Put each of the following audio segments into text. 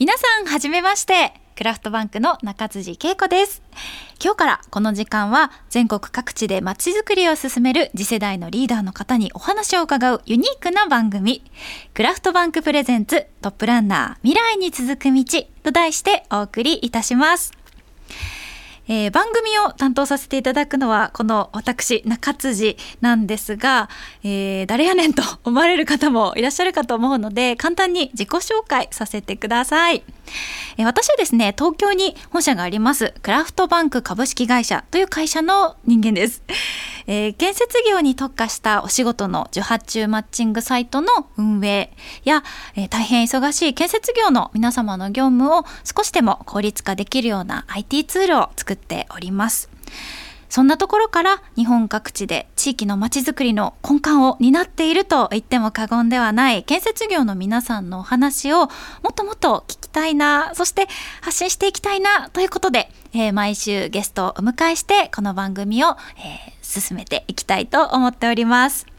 皆さんはじめまして。クラフトバンクの中辻恵子です。今日からこの時間は全国各地でまちづくりを進める次世代のリーダーの方にお話を伺うユニークな番組。クラフトバンクプレゼンツトップランナー未来に続く道と題してお送りいたします。えー、番組を担当させていただくのはこの私中辻なんですが、えー、誰やねんと思われる方もいらっしゃるかと思うので簡単に自己紹介させてください。え私はですね東京に本社がありますクラフトバンク株式会社という会社の人間です、えー、建設業に特化したお仕事の受発注マッチングサイトの運営や、えー、大変忙しい建設業の皆様の業務を少しでも効率化できるような IT ツールを作っております。そんなところから日本各地で地域のまちづくりの根幹を担っていると言っても過言ではない建設業の皆さんのお話をもっともっと聞きたいなそして発信していきたいなということで、えー、毎週ゲストをお迎えしてこの番組を、えー、進めていきたいと思っております。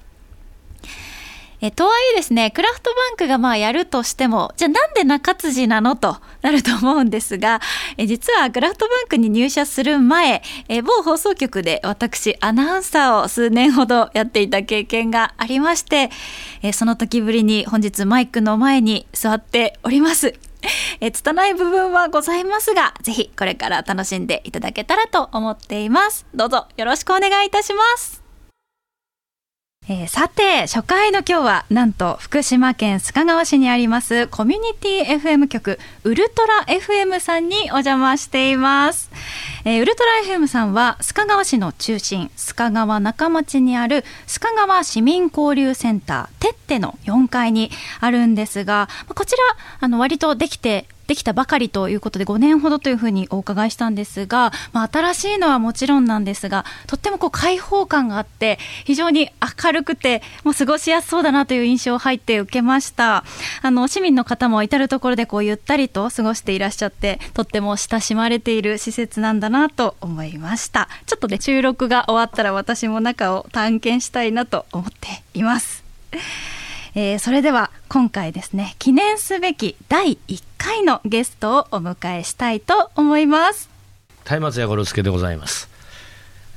えとはいえですねクラフトバンクがまあやるとしてもじゃあなんで中辻なのとなると思うんですがえ実はクラフトバンクに入社する前え某放送局で私アナウンサーを数年ほどやっていた経験がありましてえその時ぶりに本日マイクの前に座っております。え拙い部分はございますが、ぜひこれから楽しんでいただけたらと思っています。どうぞよろしくお願いいたします。えー、さて初回の今日はなんと福島県須賀川市にありますコミュニティ FM 局ウルトラ FM さんにお邪魔しています、えー、ウルトラ FM さんは須賀川市の中心須賀川中町にある須賀川市民交流センターてっての4階にあるんですがこちらあの割とできてできたばかりということで5年ほどというふうにお伺いしたんですが、まあ、新しいのはもちろんなんですがとってもこう開放感があって非常に明るくてもう過ごしやすそうだなという印象を入って受けました。あの市民の方も至る所でこうゆったりと過ごしていらっしゃってとっても親しまれている施設なんだなと思いました。ちょっとね収録が終わったら私も中を探検したいなと思っています。えー、それでは今回ですね記念すべき第1回のゲストをお迎えしたいと思います。松明屋五郎助でございます、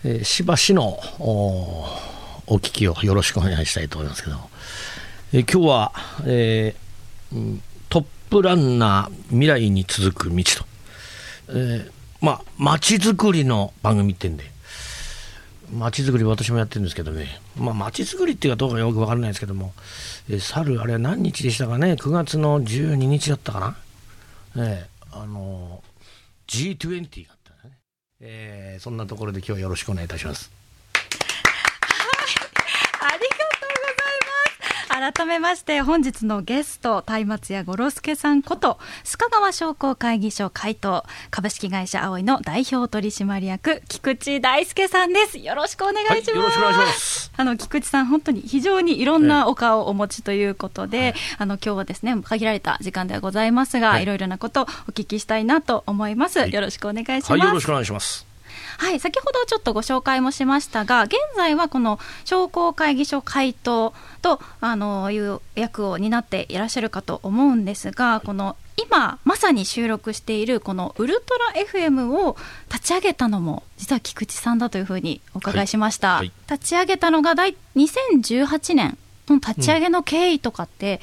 えー、しばしのお聞きをよろしくお願いしたいと思いますけど、えー、今日は、えー、トップランナー未来に続く道と、えー、まあ街づくりの番組ってんで。街づくり私もやってるんですけどね。まあ街づくりっていうかどうかよく分からないですけども。え猿あれは何日でしたかね？9月の12日だったかな、えー、あの G20 があったね、えー、そんなところで今日はよろしくお願いいたします。改めまして本日のゲスト松明五郎助さんこと須賀川商工会議所会頭株式会社葵の代表取締役菊池大輔さんです。よろしくお願いします、はい、あの菊池さん本当に非常にいろんなお顔をお持ちということで、あの今日はですね限られた時間ではございますが、はい、いろいろなことをお聞きしたいなと思います、よろしくお願いします、よろしくお願いしますはい、先ほどちょっとご紹介もしましたが現在はこの商工会議所会頭とあのいう役を担っていらっしゃるかと思うんですがこの今まさに収録しているこのウルトラ FM を立ち上げたのも実は菊池さんだというふうにお伺いしました、はい。はい、立ち上げたのが2018年の立ち上げの経緯とかって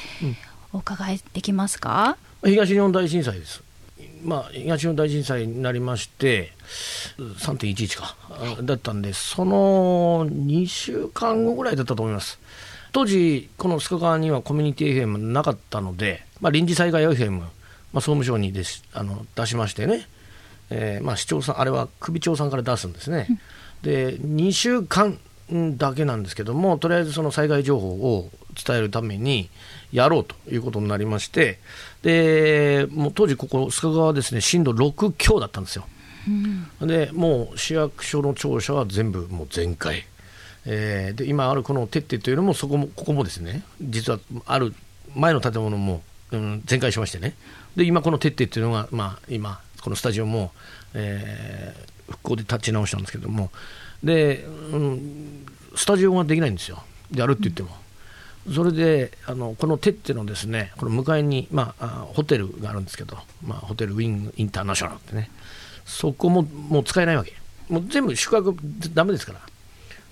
お伺いできますか、うん、東日本大震災ですまあ、東日本大震災になりまして3.11か、はい、だったんでその2週間後ぐらいだったと思います。当時この須賀川にはコミュニティ FM なかったので、まあ、臨時災害 FM、まあ、総務省にですあの出しましてね、えーまあ、市長さんあれは首長さんから出すんですね、うん、で2週間だけなんですけどもとりあえずその災害情報を伝えるためにやろうということになりましてでもう当時ここ須賀川はですね震度6強だったんですよ、うん、でもう市役所の庁舎は全部もう全壊、えー、で今あるこの鉄手というのもそこもここもですね実はある前の建物も、うん、全壊しましてね。で今この鉄手というのが、まあ、今このスタジオも、えー、復興で立ち直したんですけども。で、うん、スタジオができないんですよ。やるって言っても。それであのこの手ってのですねこの向かいに、まあ、ホテルがあるんですけど、まあ、ホテルウィングインターナショナルってねそこももう使えないわけ。もう全部宿泊ダメですから。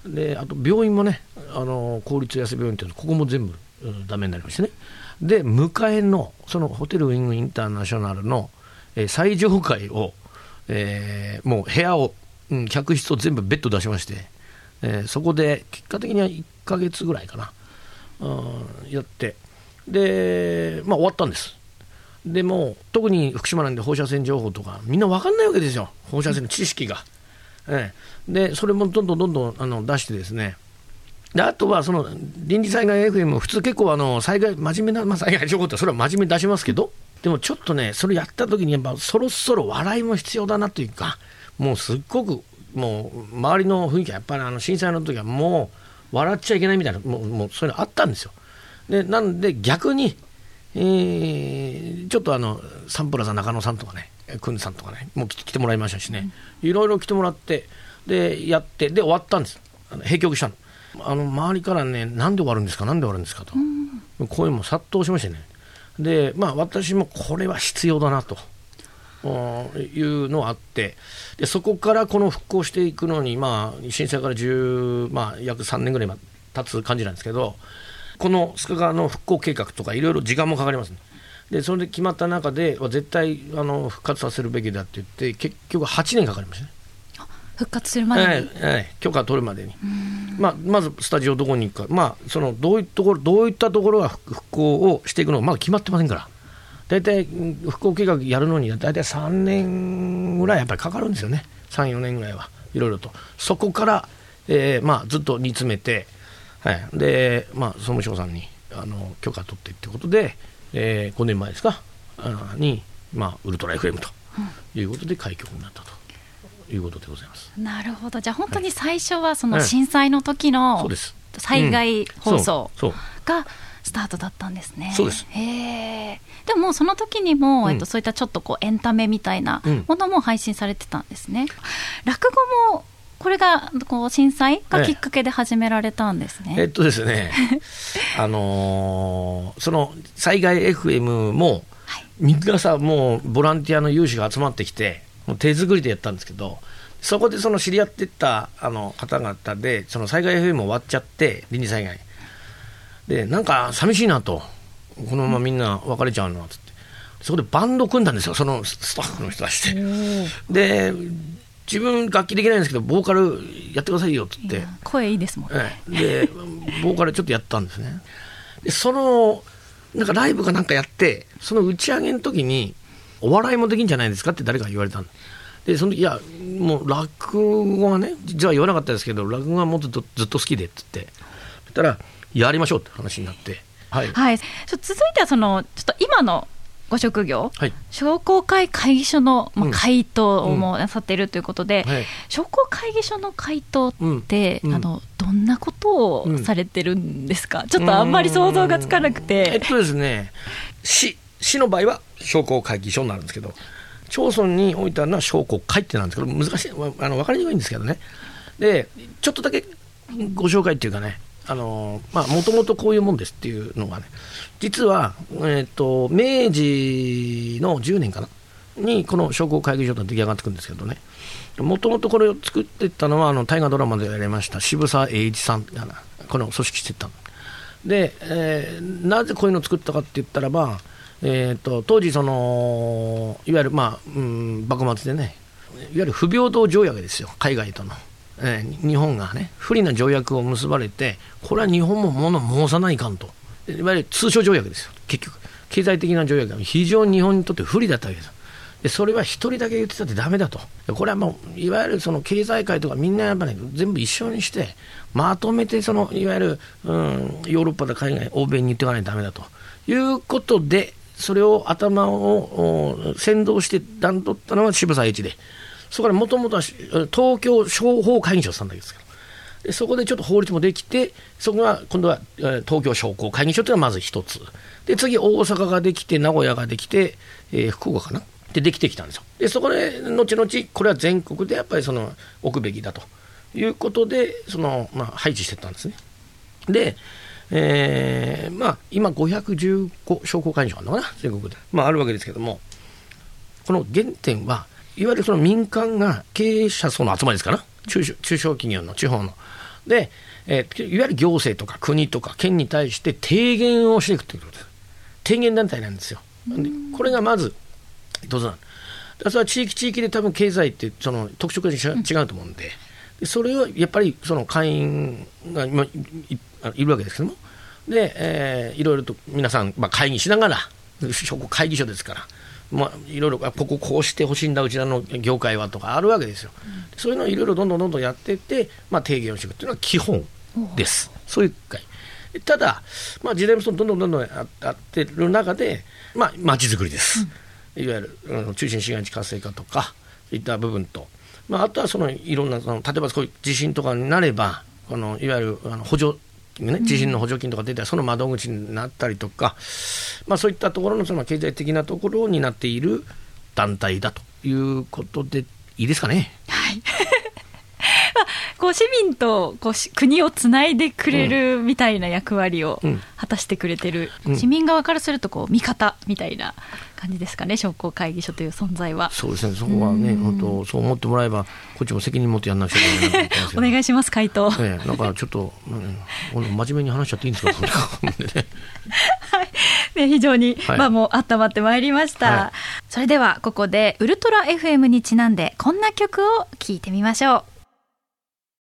であと病院もねあの公立安病院っていうのここも全部、うん、ダメになりましてね。で向かいのそのホテルウィングインターナショナルの、えー、最上階を、えー、もう部屋を、うん、客室を全部ベッド出しまして、えー、そこで結果的には1ヶ月ぐらいかな、うん、やって。でまあ終わったんです。でも特に福島なんで放射線情報とかみんな分かんないわけですよ。放射線の知識が。ええ、でそれもどんどんどんどんあの出してですね。であとはその臨時災害 FM 普通結構あの災害真面目な、まあ、災害情報ってそれは真面目に出しますけど。でもちょっとねそれやった時にやっぱそろそろ笑いも必要だなというかもうすっごくもう周りの雰囲気はやっぱりあの震災の時はもう笑っちゃいけないみたいなもうもうそういうのあったんですよ。でなんで逆に、えー、ちょっとあのサンプラザ中野さんとかねくんさんとかねもう来てもらいましたしね、いろいろ来てもらってでやってで終わったんです。あの閉局したの。あの周りからねなんで終わるんですかなんで終わるんですかと、うん、声も殺到しましてね。でまあ私もこれは必要だなと。いうのがあってでそこからこの復興していくのに、まあ、震災から10、まあ、約3年ぐらい経つ感じなんですけどこの須賀川の復興計画とかいろいろ時間もかかります、ね、でそれで決まった中で絶対あの復活させるべきだって言って結局8年かかりましたね。復活するまでに、ええ許可取るまでに、まあ、まずスタジオどこに行くか、まあ、そのどういったところどういったところが復興をしていくのかまだ決まってませんから大体復興計画やるのには大体3年ぐらいやっぱりかかるんですよね。34年ぐらいは。いろいろと。そこから、えーまあ、ずっと煮詰めて、はい、で、まあ、総務省さんにあの許可取ってっていうことでえー、5年前ですか？に、まあ、ウルトラ FM ということで開局になったと。いうことでございます。なるほど。じゃあ本当に最初はその震災の時の災害放送がスタートだったんですね。そうですへでもその時にも、えっと、そういったちょっとこうエンタメみたいなものも配信されてたんですね。落語もこれがこう震災がきっかけで始められたんですね。えっとですね、あのー、その災害 FM も、はい、皆さんもうボランティアの有志が集まってきて、もう手作りでやったんですけど、そこでその知り合ってたあの方々で、その災害 FM 終わっちゃって、臨時災害。で、なんか寂しいなと、このままみんな別れちゃうのつって。そこでバンド組んだんですよ、そのスタッフの人たちで。で、自分楽器できないんですけどボーカルやってくださいよって言って。声いいですもんね、でボーカルちょっとやったんですね。でそのなんかライブかなんかやってその打ち上げの時にお笑いもできんじゃないですかって誰か言われたんでその時いやもう落語がね実は言わなかったですけど落語がもっとずっと好きでって言って。そしたらやりましょうって話になって。はい、はい、続いてはそのちょっと今のご職業、はい、商工会会議所の、まあ、回答もなさっているということで、うんはい、商工会議所の回答って、うん、あのどんなことをされてるんですか、うん、ちょっとあんまり想像がつかなくて。えっとですね市市の場合は商工会議所になるんですけど町村に置いてあるのは商工会ってなんですけど難しい。あの分かりにくいんですけどね。でちょっとだけご紹介っていうかねあのまあもともとこういうもんですっていうのがね。実は、えーと、明治の10年かな？にこの商工会議所と出来上がってくるんですけどね。もともとこれを作ってったのはあの大河ドラマでやりました渋沢栄一さんがこの組織してたで、えー、なぜこういうのを作ったかって言ったらば、えーと、当時そのいわゆる、まあうん、幕末でねいわゆる不平等条約ですよ。海外との。えー、日本がね不利な条約を結ばれてこれは日本も物申さないかんと。いわゆる通商条約ですよ、結局、経済的な条約が非常に日本にとって不利だったわけです。でそれは1人だけ言ってたってだめだと、これはもういわゆるその経済界とかみんなやっぱり、ね、全部一緒にして、まとめてそのいわゆる、うん、ヨーロッパで海外、欧米に言っていかないとだめだと。いうことで、それを頭を先導して段取ったのは渋沢栄一で、そこからもともとは東京商法会議所さんだけですから。でそこでちょっと法律もできて、そこが今度は、東京商工会議所というのはまず一つ、で次、大阪ができて、名古屋ができて、えー、福岡かな、でできてきたんですよ。でそこで後々、これは全国でやっぱりその置くべきだということで、そのまあ、配置してったんですね。で、えーまあ、今515商工会議所あるのかな？全国で、まあ、あるわけですけどもこの原点はいわゆるその民間が経営者層の集まりですから中小中小企業の地方の。で、えー、いわゆる行政とか国とか県に対して提言をしていくということです。提言団体なんですよ。でこれがまず一つなんそれは地域地域で多分経済ってその特色が違うと思うんで、でそれをやっぱりその会員が今いいるわけですけども、で、えー、いろいろと皆さん、まあ、会議しながら、会議所ですから、まあ、いろいろこここうしてほしいんだうちらの業界はとかあるわけですよ、うん、そういうのをいろいろどんどんどんどんやっていって、まあ、提言をしていくっていうのは基本です、そういう会。ただ、まあ、時代もどんどんどんどんやってる中で、まあ、街づくりです、うん、いわゆる、うん、中心市街地活性化とかそういった部分と、まあ、あとはそのいろんなその例えばこういう地震とかになればこのいわゆるあの補助ね、地震の補助金とか出たらその窓口になったりとか、まあ、そういったところのその経済的なところになっている団体だということでいいですかね？はい。こう市民とこう国をつないでくれるみたいな役割を果たしてくれてる、市民側からするとこう味方みたいな感じですかね商工会議所という存在は。そうですね。そこはね本当そう思ってもらえばこっちも責任持ってやんなくちゃいけない お願いします回答、ええ、なんかちょっと、うん、真面目に話しちゃっていいんですか？ね はい。ね、非常に、はい、まあもう温まってまいりました、はい、それではここでウルトラ FM にちなんでこんな曲を聴いてみましょう